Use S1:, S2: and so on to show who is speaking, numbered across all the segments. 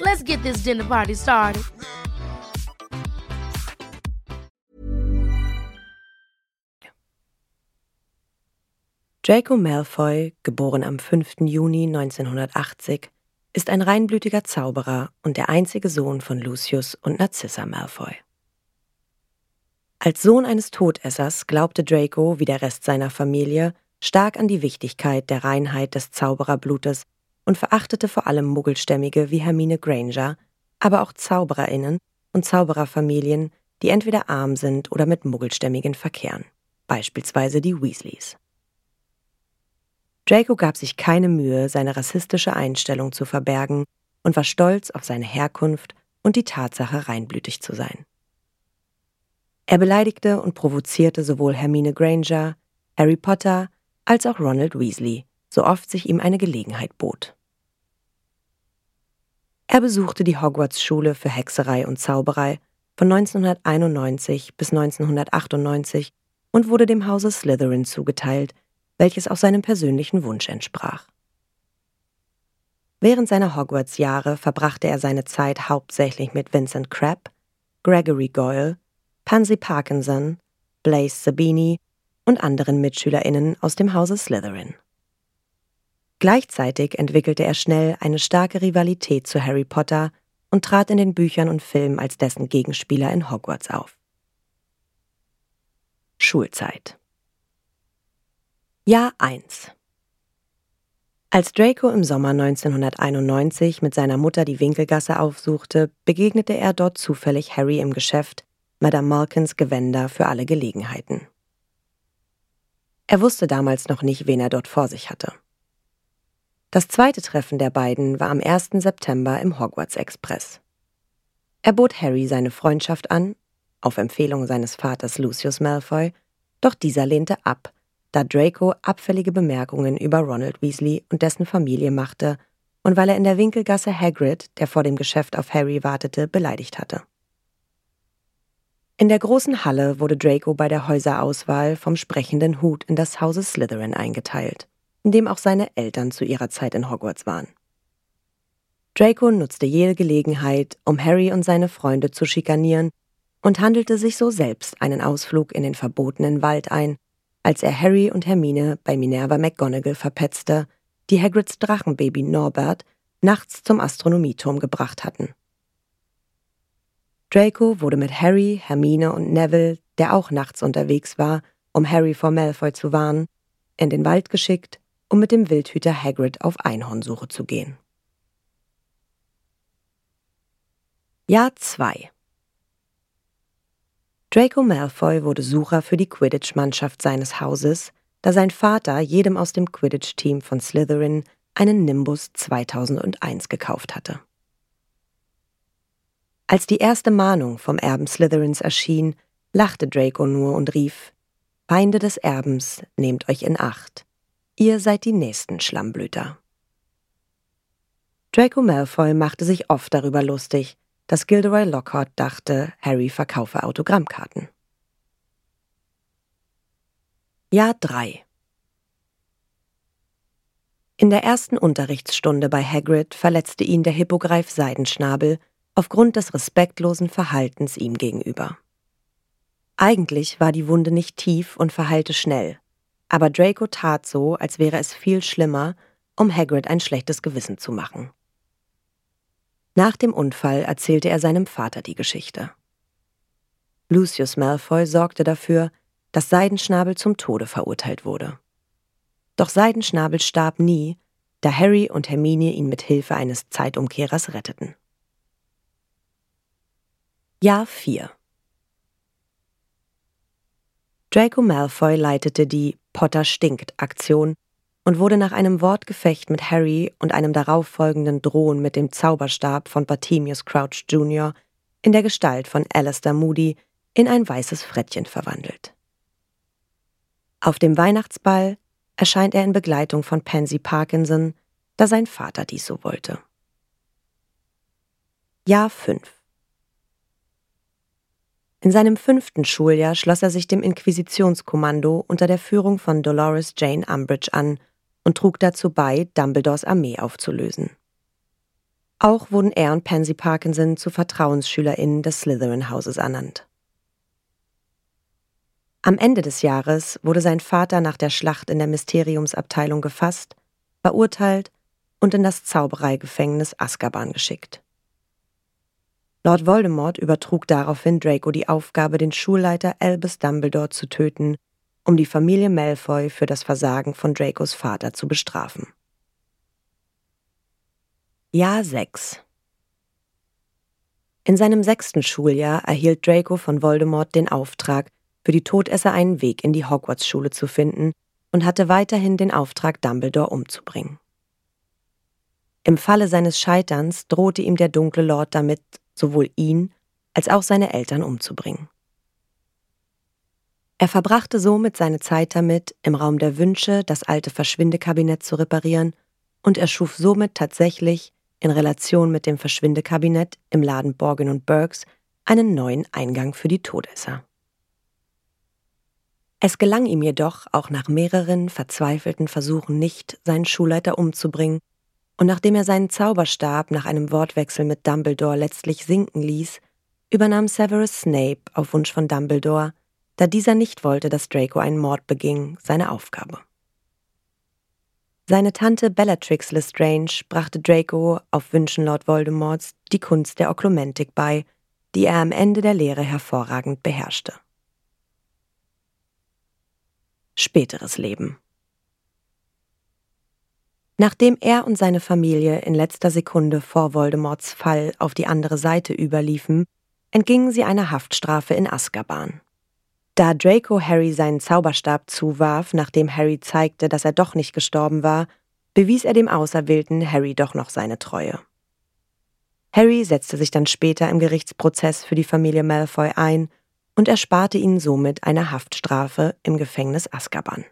S1: Let's get this dinner party started.
S2: Draco Malfoy, geboren am 5. Juni 1980, ist ein reinblütiger Zauberer und der einzige Sohn von Lucius und Narcissa Malfoy. Als Sohn eines Todessers glaubte Draco, wie der Rest seiner Familie, stark an die Wichtigkeit der Reinheit des Zaubererblutes und verachtete vor allem Muggelstämmige wie Hermine Granger, aber auch ZaubererInnen und Zaubererfamilien, die entweder arm sind oder mit Muggelstämmigen verkehren, beispielsweise die Weasleys. Draco gab sich keine Mühe, seine rassistische Einstellung zu verbergen und war stolz auf seine Herkunft und die Tatsache, reinblütig zu sein. Er beleidigte und provozierte sowohl Hermine Granger, Harry Potter als auch Ronald Weasley, so oft sich ihm eine Gelegenheit bot. Er besuchte die Hogwarts-Schule für Hexerei und Zauberei von 1991 bis 1998 und wurde dem Hause Slytherin zugeteilt, welches auch seinem persönlichen Wunsch entsprach. Während seiner Hogwarts-Jahre verbrachte er seine Zeit hauptsächlich mit Vincent Crabbe, Gregory Goyle, Pansy Parkinson, Blaise Sabini und anderen MitschülerInnen aus dem Hause Slytherin. Gleichzeitig entwickelte er schnell eine starke Rivalität zu Harry Potter und trat in den Büchern und Filmen als dessen Gegenspieler in Hogwarts auf. Schulzeit Jahr 1 Als Draco im Sommer 1991 mit seiner Mutter die Winkelgasse aufsuchte, begegnete er dort zufällig Harry im Geschäft, Madame Malkins Gewänder für alle Gelegenheiten. Er wusste damals noch nicht, wen er dort vor sich hatte. Das zweite Treffen der beiden war am 1. September im Hogwarts Express. Er bot Harry seine Freundschaft an, auf Empfehlung seines Vaters Lucius Malfoy, doch dieser lehnte ab da Draco abfällige Bemerkungen über Ronald Weasley und dessen Familie machte und weil er in der Winkelgasse Hagrid, der vor dem Geschäft auf Harry wartete, beleidigt hatte. In der großen Halle wurde Draco bei der Häuserauswahl vom sprechenden Hut in das Hause Slytherin eingeteilt, in dem auch seine Eltern zu ihrer Zeit in Hogwarts waren. Draco nutzte jede Gelegenheit, um Harry und seine Freunde zu schikanieren und handelte sich so selbst einen Ausflug in den verbotenen Wald ein, als er Harry und Hermine bei Minerva McGonagall verpetzte, die Hagrids Drachenbaby Norbert nachts zum Astronomieturm gebracht hatten. Draco wurde mit Harry, Hermine und Neville, der auch nachts unterwegs war, um Harry vor Malfoy zu warnen, in den Wald geschickt, um mit dem Wildhüter Hagrid auf Einhornsuche zu gehen. Jahr 2 Draco Malfoy wurde Sucher für die Quidditch-Mannschaft seines Hauses, da sein Vater jedem aus dem Quidditch-Team von Slytherin einen Nimbus 2001 gekauft hatte. Als die erste Mahnung vom Erben Slytherins erschien, lachte Draco nur und rief Feinde des Erbens, nehmt euch in Acht. Ihr seid die nächsten Schlammblüter. Draco Malfoy machte sich oft darüber lustig, dass Gilderoy Lockhart dachte, Harry verkaufe Autogrammkarten. Jahr 3 In der ersten Unterrichtsstunde bei Hagrid verletzte ihn der Hippogreif Seidenschnabel aufgrund des respektlosen Verhaltens ihm gegenüber. Eigentlich war die Wunde nicht tief und verheilte schnell, aber Draco tat so, als wäre es viel schlimmer, um Hagrid ein schlechtes Gewissen zu machen. Nach dem Unfall erzählte er seinem Vater die Geschichte. Lucius Malfoy sorgte dafür, dass Seidenschnabel zum Tode verurteilt wurde. Doch Seidenschnabel starb nie, da Harry und Hermine ihn mit Hilfe eines Zeitumkehrers retteten. Jahr 4 Draco Malfoy leitete die Potter stinkt Aktion und wurde nach einem Wortgefecht mit Harry und einem darauffolgenden Drohen mit dem Zauberstab von Bartemius Crouch Jr. in der Gestalt von Alistair Moody in ein weißes Frettchen verwandelt. Auf dem Weihnachtsball erscheint er in Begleitung von Pansy Parkinson, da sein Vater dies so wollte. Jahr 5 In seinem fünften Schuljahr schloss er sich dem Inquisitionskommando unter der Führung von Dolores Jane Umbridge an und trug dazu bei, Dumbledores Armee aufzulösen. Auch wurden er und Pansy Parkinson zu VertrauensschülerInnen des Slytherin-Hauses ernannt. Am Ende des Jahres wurde sein Vater nach der Schlacht in der Mysteriumsabteilung gefasst, verurteilt und in das Zaubereigefängnis Azkaban geschickt. Lord Voldemort übertrug daraufhin Draco die Aufgabe, den Schulleiter Albus Dumbledore zu töten um die Familie Malfoy für das Versagen von Dracos Vater zu bestrafen. Jahr 6 In seinem sechsten Schuljahr erhielt Draco von Voldemort den Auftrag, für die Todesser einen Weg in die Hogwarts-Schule zu finden und hatte weiterhin den Auftrag, Dumbledore umzubringen. Im Falle seines Scheiterns drohte ihm der dunkle Lord damit, sowohl ihn als auch seine Eltern umzubringen. Er verbrachte somit seine Zeit damit, im Raum der Wünsche das alte Verschwindekabinett zu reparieren und erschuf somit tatsächlich, in Relation mit dem Verschwindekabinett im Laden Borgin und Burks, einen neuen Eingang für die Todesser. Es gelang ihm jedoch auch nach mehreren verzweifelten Versuchen nicht, seinen Schulleiter umzubringen, und nachdem er seinen Zauberstab nach einem Wortwechsel mit Dumbledore letztlich sinken ließ, übernahm Severus Snape auf Wunsch von Dumbledore da dieser nicht wollte, dass Draco einen Mord beging, seine Aufgabe. Seine Tante Bellatrix Lestrange brachte Draco auf Wünschen Lord Voldemorts die Kunst der Oklumentik bei, die er am Ende der Lehre hervorragend beherrschte. Späteres Leben Nachdem er und seine Familie in letzter Sekunde vor Voldemorts Fall auf die andere Seite überliefen, entgingen sie einer Haftstrafe in Azkaban. Da Draco Harry seinen Zauberstab zuwarf, nachdem Harry zeigte, dass er doch nicht gestorben war, bewies er dem Auserwählten Harry doch noch seine Treue. Harry setzte sich dann später im Gerichtsprozess für die Familie Malfoy ein und ersparte ihnen somit eine Haftstrafe im Gefängnis Azkaban.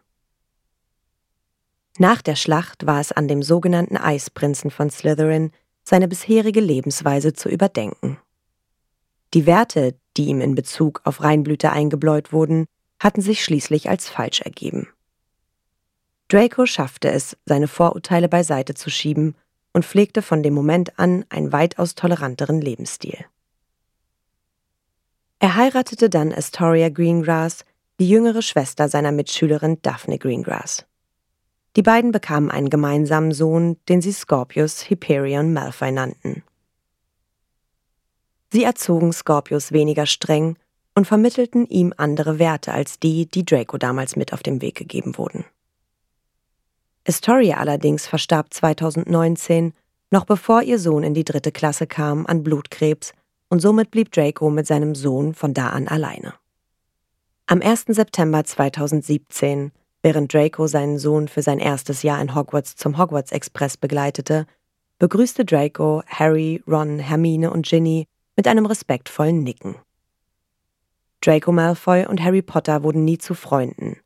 S2: Nach der Schlacht war es an dem sogenannten Eisprinzen von Slytherin, seine bisherige Lebensweise zu überdenken. Die Werte, die ihm in Bezug auf Reinblüter eingebläut wurden, hatten sich schließlich als falsch ergeben. Draco schaffte es, seine Vorurteile beiseite zu schieben und pflegte von dem Moment an einen weitaus toleranteren Lebensstil. Er heiratete dann Astoria Greengrass, die jüngere Schwester seiner Mitschülerin Daphne Greengrass. Die beiden bekamen einen gemeinsamen Sohn, den sie Scorpius Hyperion Malfoy nannten. Sie erzogen Scorpius weniger streng und vermittelten ihm andere Werte als die, die Draco damals mit auf den Weg gegeben wurden. Astoria allerdings verstarb 2019, noch bevor ihr Sohn in die dritte Klasse kam, an Blutkrebs und somit blieb Draco mit seinem Sohn von da an alleine. Am 1. September 2017, während Draco seinen Sohn für sein erstes Jahr in Hogwarts zum Hogwarts Express begleitete, begrüßte Draco Harry, Ron, Hermine und Ginny mit einem respektvollen Nicken. Draco Malfoy und Harry Potter wurden nie zu Freunden,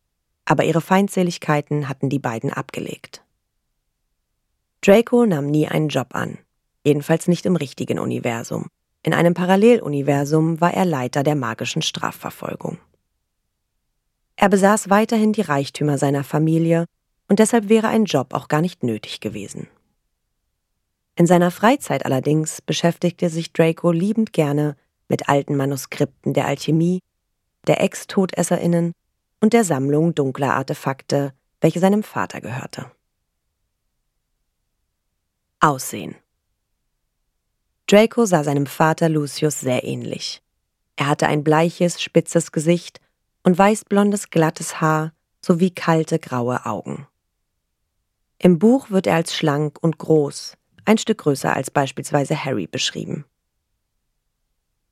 S2: aber ihre Feindseligkeiten hatten die beiden abgelegt. Draco nahm nie einen Job an, jedenfalls nicht im richtigen Universum. In einem Paralleluniversum war er Leiter der magischen Strafverfolgung. Er besaß weiterhin die Reichtümer seiner Familie und deshalb wäre ein Job auch gar nicht nötig gewesen. In seiner Freizeit allerdings beschäftigte sich Draco liebend gerne mit alten Manuskripten der Alchemie, der Ex-Todesserinnen und der Sammlung dunkler Artefakte, welche seinem Vater gehörte. Aussehen Draco sah seinem Vater Lucius sehr ähnlich. Er hatte ein bleiches, spitzes Gesicht und weißblondes, glattes Haar sowie kalte, graue Augen. Im Buch wird er als schlank und groß, ein Stück größer als beispielsweise Harry beschrieben.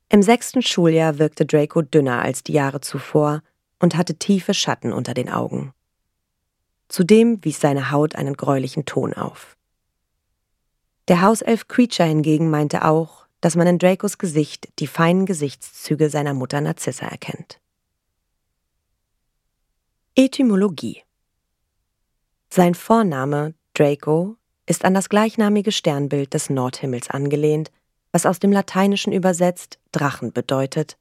S2: Im sechsten Schuljahr wirkte Draco dünner als die Jahre zuvor und hatte tiefe Schatten unter den Augen. Zudem wies seine Haut einen gräulichen Ton auf. Der Hauself Creature hingegen meinte auch, dass man in Dracos Gesicht die feinen Gesichtszüge seiner Mutter Narzissa erkennt. Etymologie Sein Vorname, Draco, ist an das gleichnamige Sternbild des Nordhimmels angelehnt, was aus dem Lateinischen übersetzt Drachen bedeutet,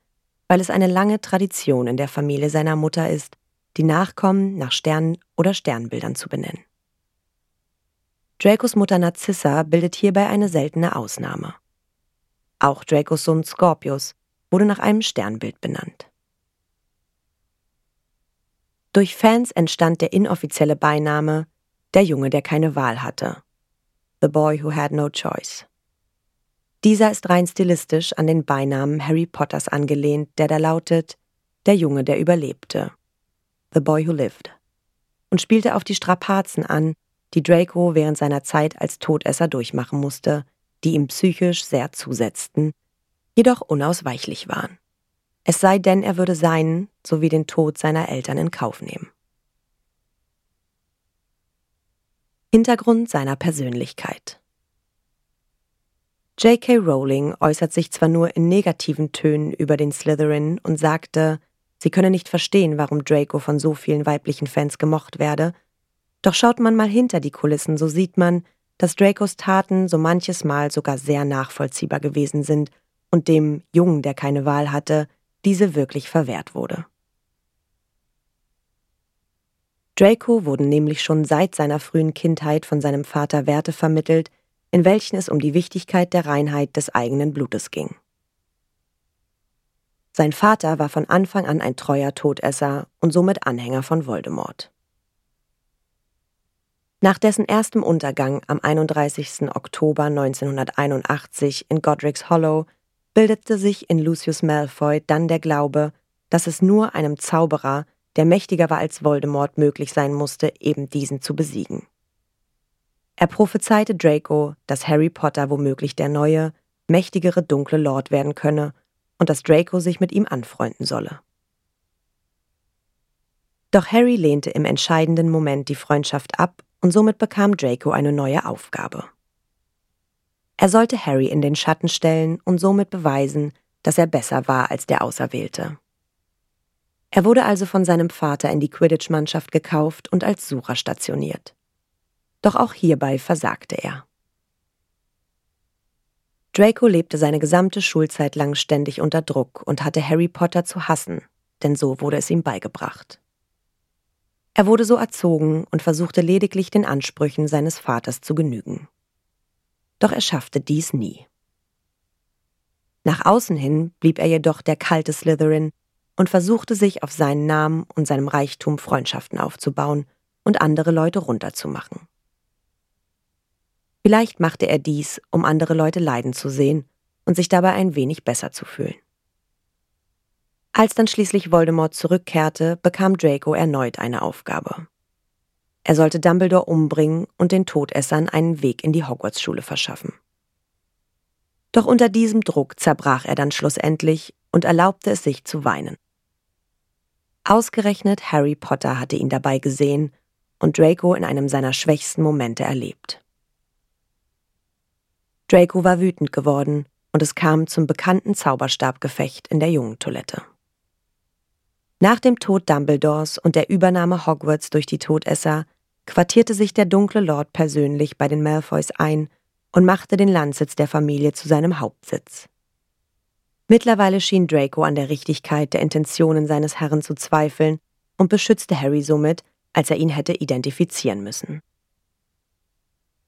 S2: weil es eine lange Tradition in der Familie seiner Mutter ist, die Nachkommen nach Sternen oder Sternbildern zu benennen. Dracos Mutter Narzissa bildet hierbei eine seltene Ausnahme. Auch Dracos Sohn Scorpius wurde nach einem Sternbild benannt. Durch Fans entstand der inoffizielle Beiname Der Junge, der keine Wahl hatte. The Boy Who Had No Choice. Dieser ist rein stilistisch an den Beinamen Harry Potters angelehnt, der da lautet Der Junge, der überlebte. The Boy Who Lived. Und spielte auf die Strapazen an, die Draco während seiner Zeit als Todesser durchmachen musste, die ihm psychisch sehr zusetzten, jedoch unausweichlich waren. Es sei denn, er würde seinen sowie den Tod seiner Eltern in Kauf nehmen. Hintergrund seiner Persönlichkeit J.K. Rowling äußert sich zwar nur in negativen Tönen über den Slytherin und sagte, sie könne nicht verstehen, warum Draco von so vielen weiblichen Fans gemocht werde, doch schaut man mal hinter die Kulissen, so sieht man, dass Dracos Taten so manches Mal sogar sehr nachvollziehbar gewesen sind und dem Jungen, der keine Wahl hatte, diese wirklich verwehrt wurde. Draco wurden nämlich schon seit seiner frühen Kindheit von seinem Vater Werte vermittelt, in welchen es um die Wichtigkeit der Reinheit des eigenen Blutes ging. Sein Vater war von Anfang an ein treuer Todesser und somit Anhänger von Voldemort. Nach dessen erstem Untergang am 31. Oktober 1981 in Godric's Hollow bildete sich in Lucius Malfoy dann der Glaube, dass es nur einem Zauberer, der mächtiger war als Voldemort, möglich sein musste, eben diesen zu besiegen. Er prophezeite Draco, dass Harry Potter womöglich der neue, mächtigere dunkle Lord werden könne und dass Draco sich mit ihm anfreunden solle. Doch Harry lehnte im entscheidenden Moment die Freundschaft ab und somit bekam Draco eine neue Aufgabe. Er sollte Harry in den Schatten stellen und somit beweisen, dass er besser war als der Auserwählte. Er wurde also von seinem Vater in die Quidditch-Mannschaft gekauft und als Sucher stationiert. Doch auch hierbei versagte er. Draco lebte seine gesamte Schulzeit lang ständig unter Druck und hatte Harry Potter zu hassen, denn so wurde es ihm beigebracht. Er wurde so erzogen und versuchte lediglich den Ansprüchen seines Vaters zu genügen doch er schaffte dies nie. Nach außen hin blieb er jedoch der kalte Slytherin und versuchte sich auf seinen Namen und seinem Reichtum Freundschaften aufzubauen und andere Leute runterzumachen. Vielleicht machte er dies, um andere Leute leiden zu sehen und sich dabei ein wenig besser zu fühlen. Als dann schließlich Voldemort zurückkehrte, bekam Draco erneut eine Aufgabe. Er sollte Dumbledore umbringen und den Todessern einen Weg in die Hogwarts-Schule verschaffen. Doch unter diesem Druck zerbrach er dann schlussendlich und erlaubte es sich zu weinen. Ausgerechnet Harry Potter hatte ihn dabei gesehen und Draco in einem seiner schwächsten Momente erlebt. Draco war wütend geworden und es kam zum bekannten Zauberstabgefecht in der Jungentoilette. Nach dem Tod Dumbledores und der Übernahme Hogwarts durch die Todesser quartierte sich der dunkle Lord persönlich bei den Malfoys ein und machte den Landsitz der Familie zu seinem Hauptsitz. Mittlerweile schien Draco an der Richtigkeit der Intentionen seines Herrn zu zweifeln und beschützte Harry somit, als er ihn hätte identifizieren müssen.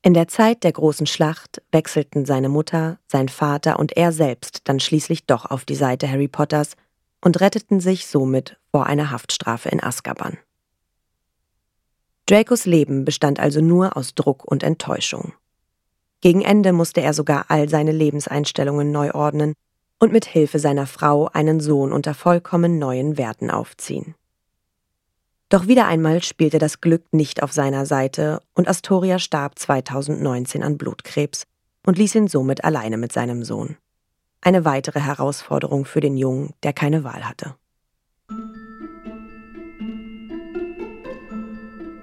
S2: In der Zeit der großen Schlacht wechselten seine Mutter, sein Vater und er selbst dann schließlich doch auf die Seite Harry Potters und retteten sich somit vor einer Haftstrafe in Azkaban. Dracos Leben bestand also nur aus Druck und Enttäuschung. Gegen Ende musste er sogar all seine Lebenseinstellungen neu ordnen und mit Hilfe seiner Frau einen Sohn unter vollkommen neuen Werten aufziehen. Doch wieder einmal spielte das Glück nicht auf seiner Seite und Astoria starb 2019 an Blutkrebs und ließ ihn somit alleine mit seinem Sohn. Eine weitere Herausforderung für den Jungen, der keine Wahl hatte.